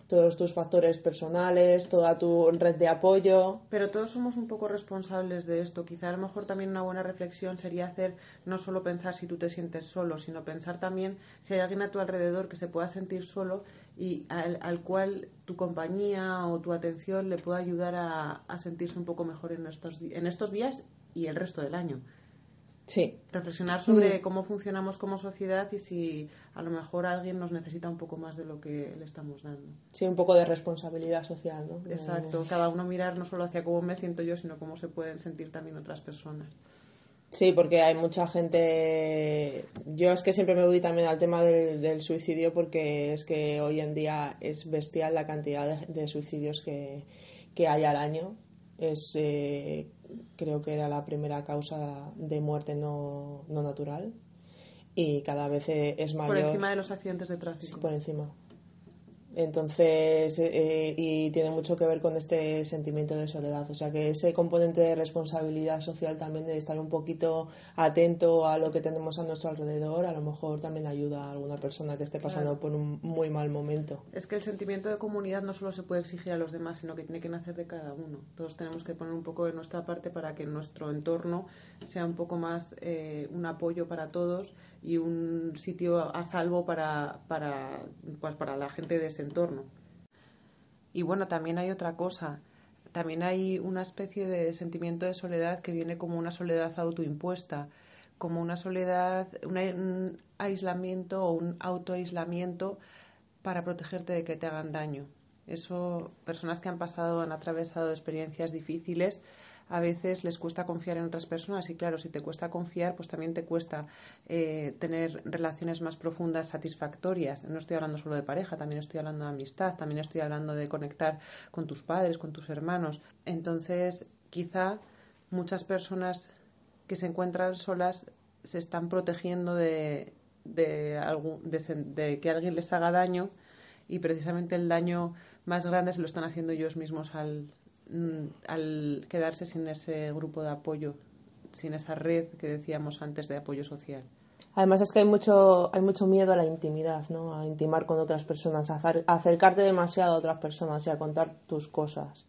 [SPEAKER 3] Todos tus factores personales, toda tu red de apoyo.
[SPEAKER 4] Pero todos somos un poco responsables de esto. Quizá a lo mejor también una buena reflexión sería hacer no solo pensar si tú te sientes solo, sino pensar también si hay alguien a tu alrededor que se pueda sentir solo y al, al cual tu compañía o tu atención le pueda ayudar a, a sentirse un poco mejor en estos, en estos días y el resto del año.
[SPEAKER 3] Sí,
[SPEAKER 4] Reflexionar sobre cómo funcionamos como sociedad y si a lo mejor alguien nos necesita un poco más de lo que le estamos dando.
[SPEAKER 3] sí, un poco de responsabilidad social, ¿no?
[SPEAKER 4] Exacto, cada uno mirar no solo hacia cómo me siento yo, sino cómo se pueden sentir también otras personas.
[SPEAKER 3] Sí, porque hay mucha gente. Yo es que siempre me voy también al tema del, del suicidio porque es que hoy en día es bestial la cantidad de, de suicidios que, que hay al año. Es, eh, creo que era la primera causa de muerte no, no natural y cada vez es mayor.
[SPEAKER 4] Por encima de los accidentes de tráfico.
[SPEAKER 3] Sí, por encima. Entonces, eh, y tiene mucho que ver con este sentimiento de soledad. O sea, que ese componente de responsabilidad social también de estar un poquito atento a lo que tenemos a nuestro alrededor, a lo mejor también ayuda a alguna persona que esté pasando
[SPEAKER 4] Claro.
[SPEAKER 3] por un muy mal momento.
[SPEAKER 4] Es que el sentimiento de comunidad no solo se puede exigir a los demás, sino que tiene que nacer de cada uno. Todos tenemos que poner un poco de nuestra parte para que nuestro entorno sea un poco más eh, un apoyo para todos y un sitio a salvo para, para, pues, para la gente de ese entorno. Y bueno, también hay otra cosa. También hay una especie de sentimiento de soledad que viene como una soledad autoimpuesta, como una soledad, un ai- un aislamiento o un autoaislamiento para protegerte de que te hagan daño. Eso, personas que han pasado, han atravesado experiencias difíciles, a veces les cuesta confiar en otras personas y claro, si te cuesta confiar, pues también te cuesta eh, tener relaciones más profundas, satisfactorias. No estoy hablando solo de pareja, también estoy hablando de amistad, también estoy hablando de conectar con tus padres, con tus hermanos. Entonces, quizá muchas personas que se encuentran solas se están protegiendo de, de, algún- de de que alguien les haga daño y precisamente el daño más grande se lo están haciendo ellos mismos al, mm, al quedarse sin ese grupo de apoyo, sin esa red que decíamos antes de apoyo social.
[SPEAKER 3] Además es que hay mucho, hay mucho miedo a la intimidad, ¿no? A intimar con otras personas, a acercarte demasiado a otras personas y a contar tus cosas.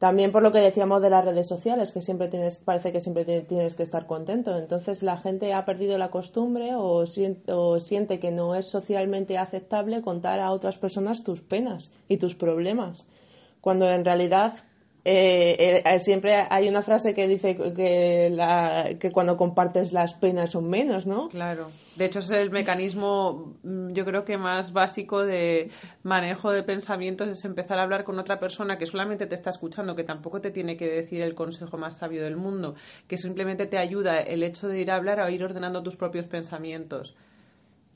[SPEAKER 3] También por lo que decíamos de las redes sociales, que siempre tienes, parece que siempre ti- tienes que estar contento. Entonces la gente ha perdido la costumbre o, sien- o siente que no es socialmente aceptable contar a otras personas tus penas y tus problemas. Cuando en realidad eh, eh, siempre hay una frase que dice que, la, que cuando compartes las penas son menos, ¿no?
[SPEAKER 4] Claro. De hecho, es el mecanismo, mm, yo creo que más básico de manejo de pensamientos es empezar a hablar con otra persona que solamente te está escuchando, que tampoco te tiene que decir el consejo más sabio del mundo, que simplemente te ayuda el hecho de ir a hablar a ir ordenando tus propios pensamientos.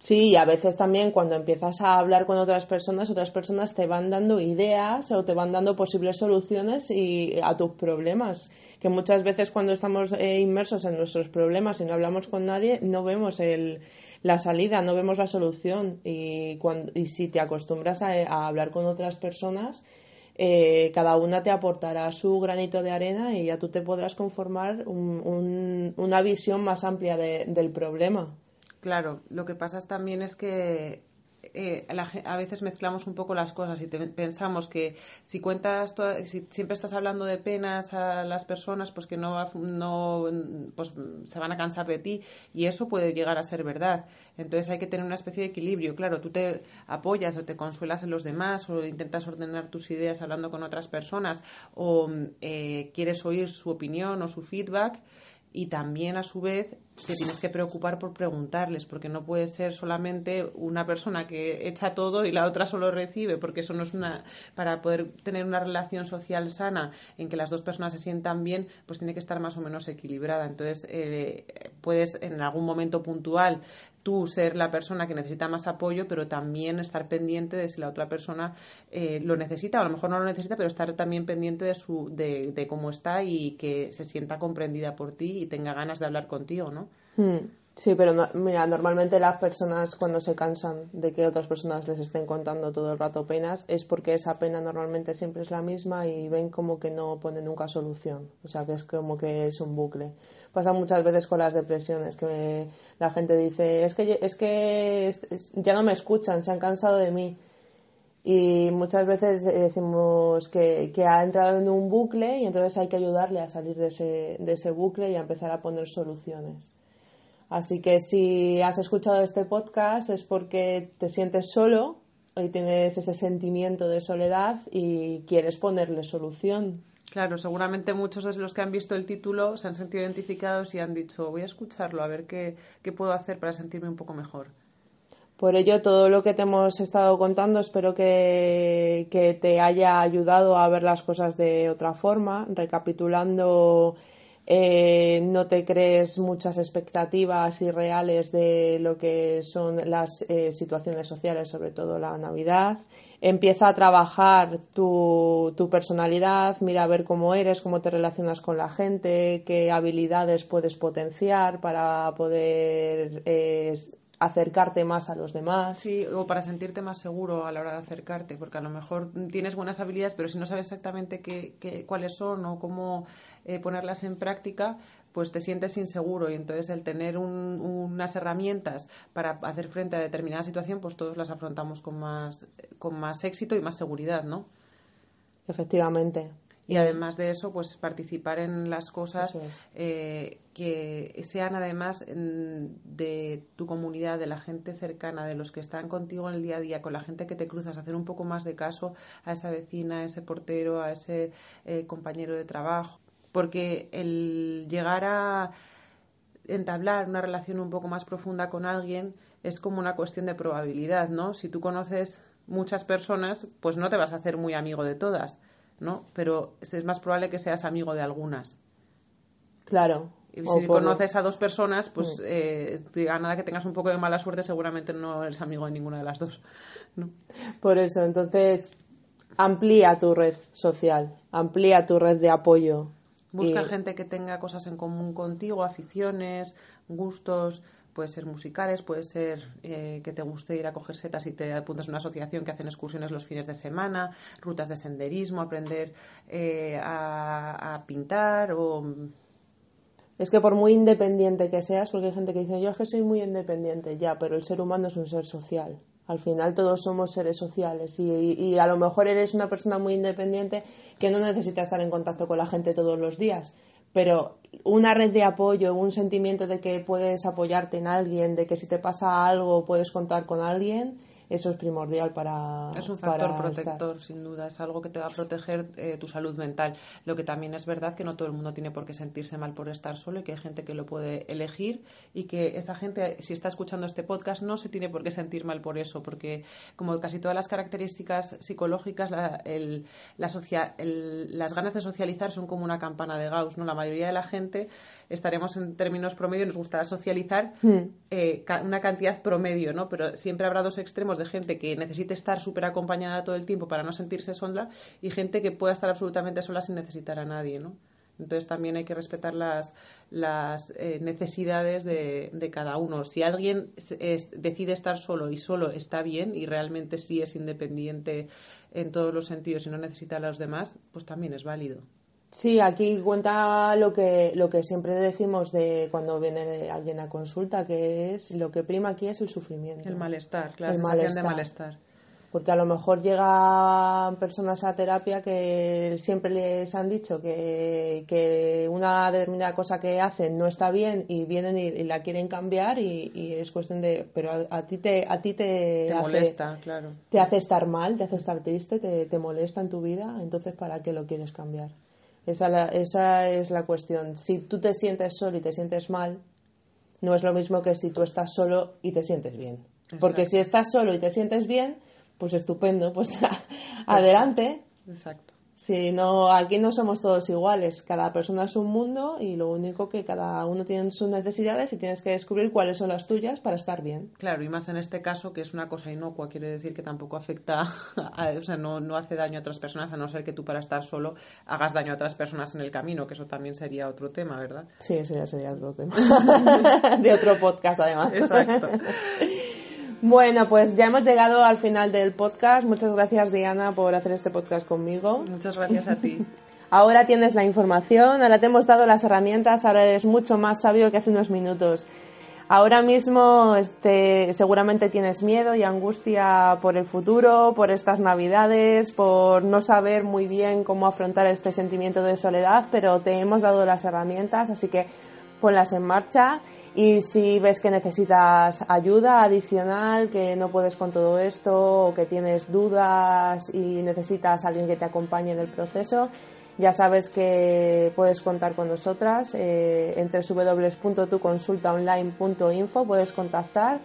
[SPEAKER 3] Sí, y a veces también cuando empiezas a hablar con otras personas, otras personas te van dando ideas o te van dando posibles soluciones y, a tus problemas. Que muchas veces cuando estamos eh, inmersos en nuestros problemas y no hablamos con nadie, no vemos el, la salida, no vemos la solución. Y, cuando, y si te acostumbras a, a hablar con otras personas, eh, cada una te aportará su granito de arena y ya tú te podrás conformar un- un- una visión más amplia de- del problema.
[SPEAKER 4] Claro, lo que pasa también es que eh, a veces mezclamos un poco las cosas y te- pensamos que si cuentas, toda- si siempre estás hablando de penas a las personas, pues que no, no pues, se van a cansar de ti y eso puede llegar a ser verdad. Entonces hay que tener una especie de equilibrio. Claro, tú te apoyas o te consuelas en los demás o intentas ordenar tus ideas hablando con otras personas o eh, quieres oír su opinión o su feedback y también a su vez te tienes que preocupar por preguntarles, porque no puede ser solamente una persona que echa todo y la otra solo recibe, porque eso no es una. Para poder tener una relación social sana en que las dos personas se sientan bien, pues tiene que estar más o menos equilibrada. Entonces, eh, puedes en algún momento puntual tú ser la persona que necesita más apoyo, pero también estar pendiente de si la otra persona eh, lo necesita, o a lo mejor no lo necesita, pero estar también pendiente de, su, de, de cómo está y que se sienta comprendida por ti y tenga ganas de hablar contigo, ¿no?
[SPEAKER 3] Hmm, Sí, pero no- mira, normalmente las personas cuando se cansan de que otras personas les estén contando todo el rato penas es porque esa pena normalmente siempre es la misma y ven como que no pone nunca solución. O sea, que es como que es un bucle. Pasa muchas veces con las depresiones, que me- la gente dice, es que, es que ya no me escuchan, se han cansado de mí. Y muchas veces decimos que, que ha entrado en un bucle y entonces hay que ayudarle a salir de ese, de ese bucle y a empezar a poner soluciones. Así que si has escuchado este podcast es porque te sientes solo y tienes ese sentimiento de soledad y quieres ponerle solución.
[SPEAKER 4] Claro, seguramente muchos de los que han visto el título se han sentido identificados y han dicho, voy a escucharlo, a ver qué, qué puedo hacer para sentirme un poco mejor.
[SPEAKER 3] Por ello, todo lo que te hemos estado contando espero que, que te haya ayudado a ver las cosas de otra forma. Recapitulando, eh, no te crees muchas expectativas irreales de lo que son las eh, situaciones sociales, sobre todo la Navidad. Empieza a trabajar tu, tu personalidad, mira a ver cómo eres, cómo te relacionas con la gente, qué habilidades puedes potenciar para poder eh, acercarte más a los demás.
[SPEAKER 4] Sí, o para sentirte más seguro a la hora de acercarte, porque a lo mejor tienes buenas habilidades, pero si no sabes exactamente qué, qué- cuáles son o cómo eh, ponerlas en práctica, pues te sientes inseguro y entonces el tener un- unas herramientas para hacer frente a determinada situación, pues todos las afrontamos con más, con más éxito y más seguridad, ¿no?
[SPEAKER 3] Efectivamente.
[SPEAKER 4] Y además de eso, pues participar en las cosas
[SPEAKER 3] es.
[SPEAKER 4] eh, que sean además mm, de tu comunidad, de la gente cercana, de los que están contigo en el día a día, con la gente que te cruzas, hacer un poco más de caso a esa vecina, a ese portero, a ese eh, compañero de trabajo. Porque el llegar a entablar una relación un poco más profunda con alguien es como una cuestión de probabilidad, ¿no? Si tú conoces muchas personas, pues no te vas a hacer muy amigo de todas, ¿no? Pero es más probable que seas amigo de algunas.
[SPEAKER 3] Claro.
[SPEAKER 4] Y si
[SPEAKER 3] por-
[SPEAKER 4] conoces a dos personas, pues eh, a nada que tengas un poco de mala suerte, seguramente no eres amigo de ninguna de las dos. ¿no?
[SPEAKER 3] Por eso, entonces, amplía tu red social, amplía tu red de apoyo.
[SPEAKER 4] Busca
[SPEAKER 3] Y-
[SPEAKER 4] gente que tenga cosas en común contigo, aficiones, gustos, puede ser musicales, puede ser eh, que te guste ir a coger setas y te apuntas a una asociación que hacen excursiones los fines de semana, rutas de senderismo, aprender eh, a, pintar o...
[SPEAKER 3] Es que por muy independiente que seas, porque hay gente que dice, yo es que soy muy independiente, ya, pero el ser humano es un ser social. Al final todos somos seres sociales y, y a lo mejor eres una persona muy independiente que no necesita estar en contacto con la gente todos los días, pero una red de apoyo, un sentimiento de que puedes apoyarte en alguien, de que si te pasa algo puedes contar con alguien, eso es primordial para
[SPEAKER 4] Es un factor
[SPEAKER 3] estar.
[SPEAKER 4] protector, sin duda. Es algo que te va a proteger eh, tu salud mental. Lo que también es verdad que no todo el mundo tiene por qué sentirse mal por estar solo y que hay gente que lo puede elegir y que esa gente, si está escuchando este podcast, no se tiene por qué sentir mal por eso, porque como casi todas las características psicológicas, la- el- la socia- el- las ganas de socializar son como una campana de Gauss. ¿no? La mayoría de la gente estaremos en términos promedio, nos gustará socializar eh, ca- una cantidad promedio, ¿no? Pero siempre habrá dos extremos de gente que necesite estar súper acompañada todo el tiempo para no sentirse sola y gente que pueda estar absolutamente sola sin necesitar a nadie, ¿no? Entonces también hay que respetar las, las eh, necesidades de, de cada uno. Si alguien es- decide estar solo y solo está bien y realmente sí es independiente en todos los sentidos y no necesita a los demás, pues también es válido.
[SPEAKER 3] Sí, aquí cuenta lo que, lo que siempre decimos de cuando viene alguien a consulta, que es lo que prima aquí es el sufrimiento.
[SPEAKER 4] El malestar, la
[SPEAKER 3] El
[SPEAKER 4] sensación de
[SPEAKER 3] malestar.
[SPEAKER 4] malestar.
[SPEAKER 3] Porque a lo mejor llegan personas a terapia que siempre les han dicho que, que una determinada cosa que hacen no está bien y vienen y, y la quieren cambiar y, y es cuestión de... Pero a, a ti te, a ti te,
[SPEAKER 4] Te
[SPEAKER 3] hace-
[SPEAKER 4] molesta, claro.
[SPEAKER 3] te hace estar mal, te hace estar triste, te, te molesta en tu vida, entonces ¿para qué lo quieres cambiar? Esa, la- esa es la cuestión. Si tú te sientes solo y te sientes mal, no es lo mismo que si tú estás solo y te sientes bien. Porque si estás solo y te sientes bien, pues estupendo, pues adelante.
[SPEAKER 4] Exacto.
[SPEAKER 3] Si no, aquí no somos todos iguales, cada persona es un mundo y lo único que cada uno tiene sus necesidades y tienes que descubrir cuáles son las tuyas para estar bien.
[SPEAKER 4] Claro, y más en este caso que es una cosa inocua, quiere decir que tampoco afecta, a- o sea, no, no hace daño a otras personas, a no ser que tú para estar solo hagas daño a otras personas en el camino, que eso también sería otro tema, ¿verdad?
[SPEAKER 3] Sí, eso ya sería otro tema. de otro podcast, además.
[SPEAKER 4] Exacto.
[SPEAKER 3] Bueno, pues ya hemos llegado al final del podcast. Muchas gracias, Diana, por hacer este podcast conmigo.
[SPEAKER 4] Muchas gracias a ti.
[SPEAKER 3] Ahora tienes la información, ahora te hemos dado las herramientas, ahora eres mucho más sabio que hace unos minutos. Ahora mismo este, seguramente tienes miedo y angustia por el futuro, por estas navidades, por no saber muy bien cómo afrontar este sentimiento de soledad, pero te hemos dado las herramientas, así que ponlas en marcha y si ves que necesitas ayuda adicional, que no puedes con todo esto o que tienes dudas y necesitas a alguien que te acompañe en el proceso, ya sabes que puedes contar con nosotras eh, en www.tuconsultaonline.info puedes contactar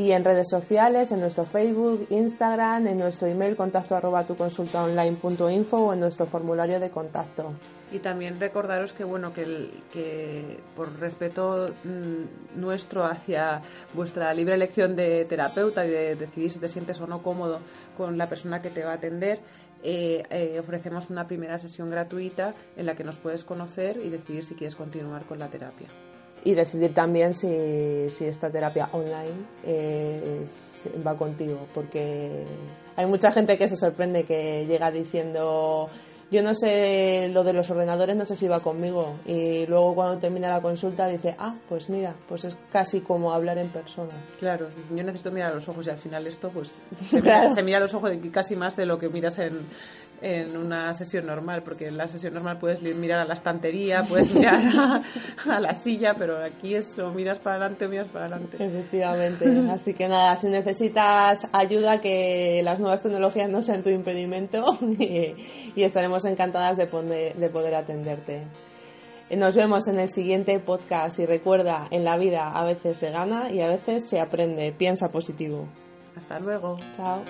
[SPEAKER 3] y en redes sociales, en nuestro Facebook, Instagram, en nuestro email contacto arroba tuconsultaonline.info o en nuestro formulario de contacto.
[SPEAKER 4] Y también recordaros que bueno que por respeto mm, nuestro hacia vuestra libre elección de terapeuta y de decidir si te sientes o no cómodo con la persona que te va a atender, eh, eh, ofrecemos una primera sesión gratuita en la que nos puedes conocer y decidir si quieres continuar con la terapia.
[SPEAKER 3] Y decidir también si, si esta terapia online eh, es- va contigo, porque hay mucha gente que se sorprende que llega diciendo yo no sé lo de los ordenadores, no sé si va conmigo. Y luego cuando termina la consulta dice, ah, pues mira, pues es casi como hablar en persona.
[SPEAKER 4] Claro, yo necesito mirar a los ojos y al final esto pues se,
[SPEAKER 3] Claro.
[SPEAKER 4] mira, se mira a los ojos de- casi más de lo que miras en, en una sesión normal, porque en la sesión normal puedes mirar a la estantería, puedes mirar a, a la silla, pero aquí eso, miras para adelante o miras para adelante.
[SPEAKER 3] Efectivamente. Así que nada, si necesitas ayuda, que las nuevas tecnologías no sean tu impedimento y, y estaremos encantadas de, poner- de poder atenderte. Nos vemos en el siguiente podcast y recuerda, en la vida a veces se gana y a veces se aprende. Piensa positivo.
[SPEAKER 4] Hasta luego.
[SPEAKER 3] Chao.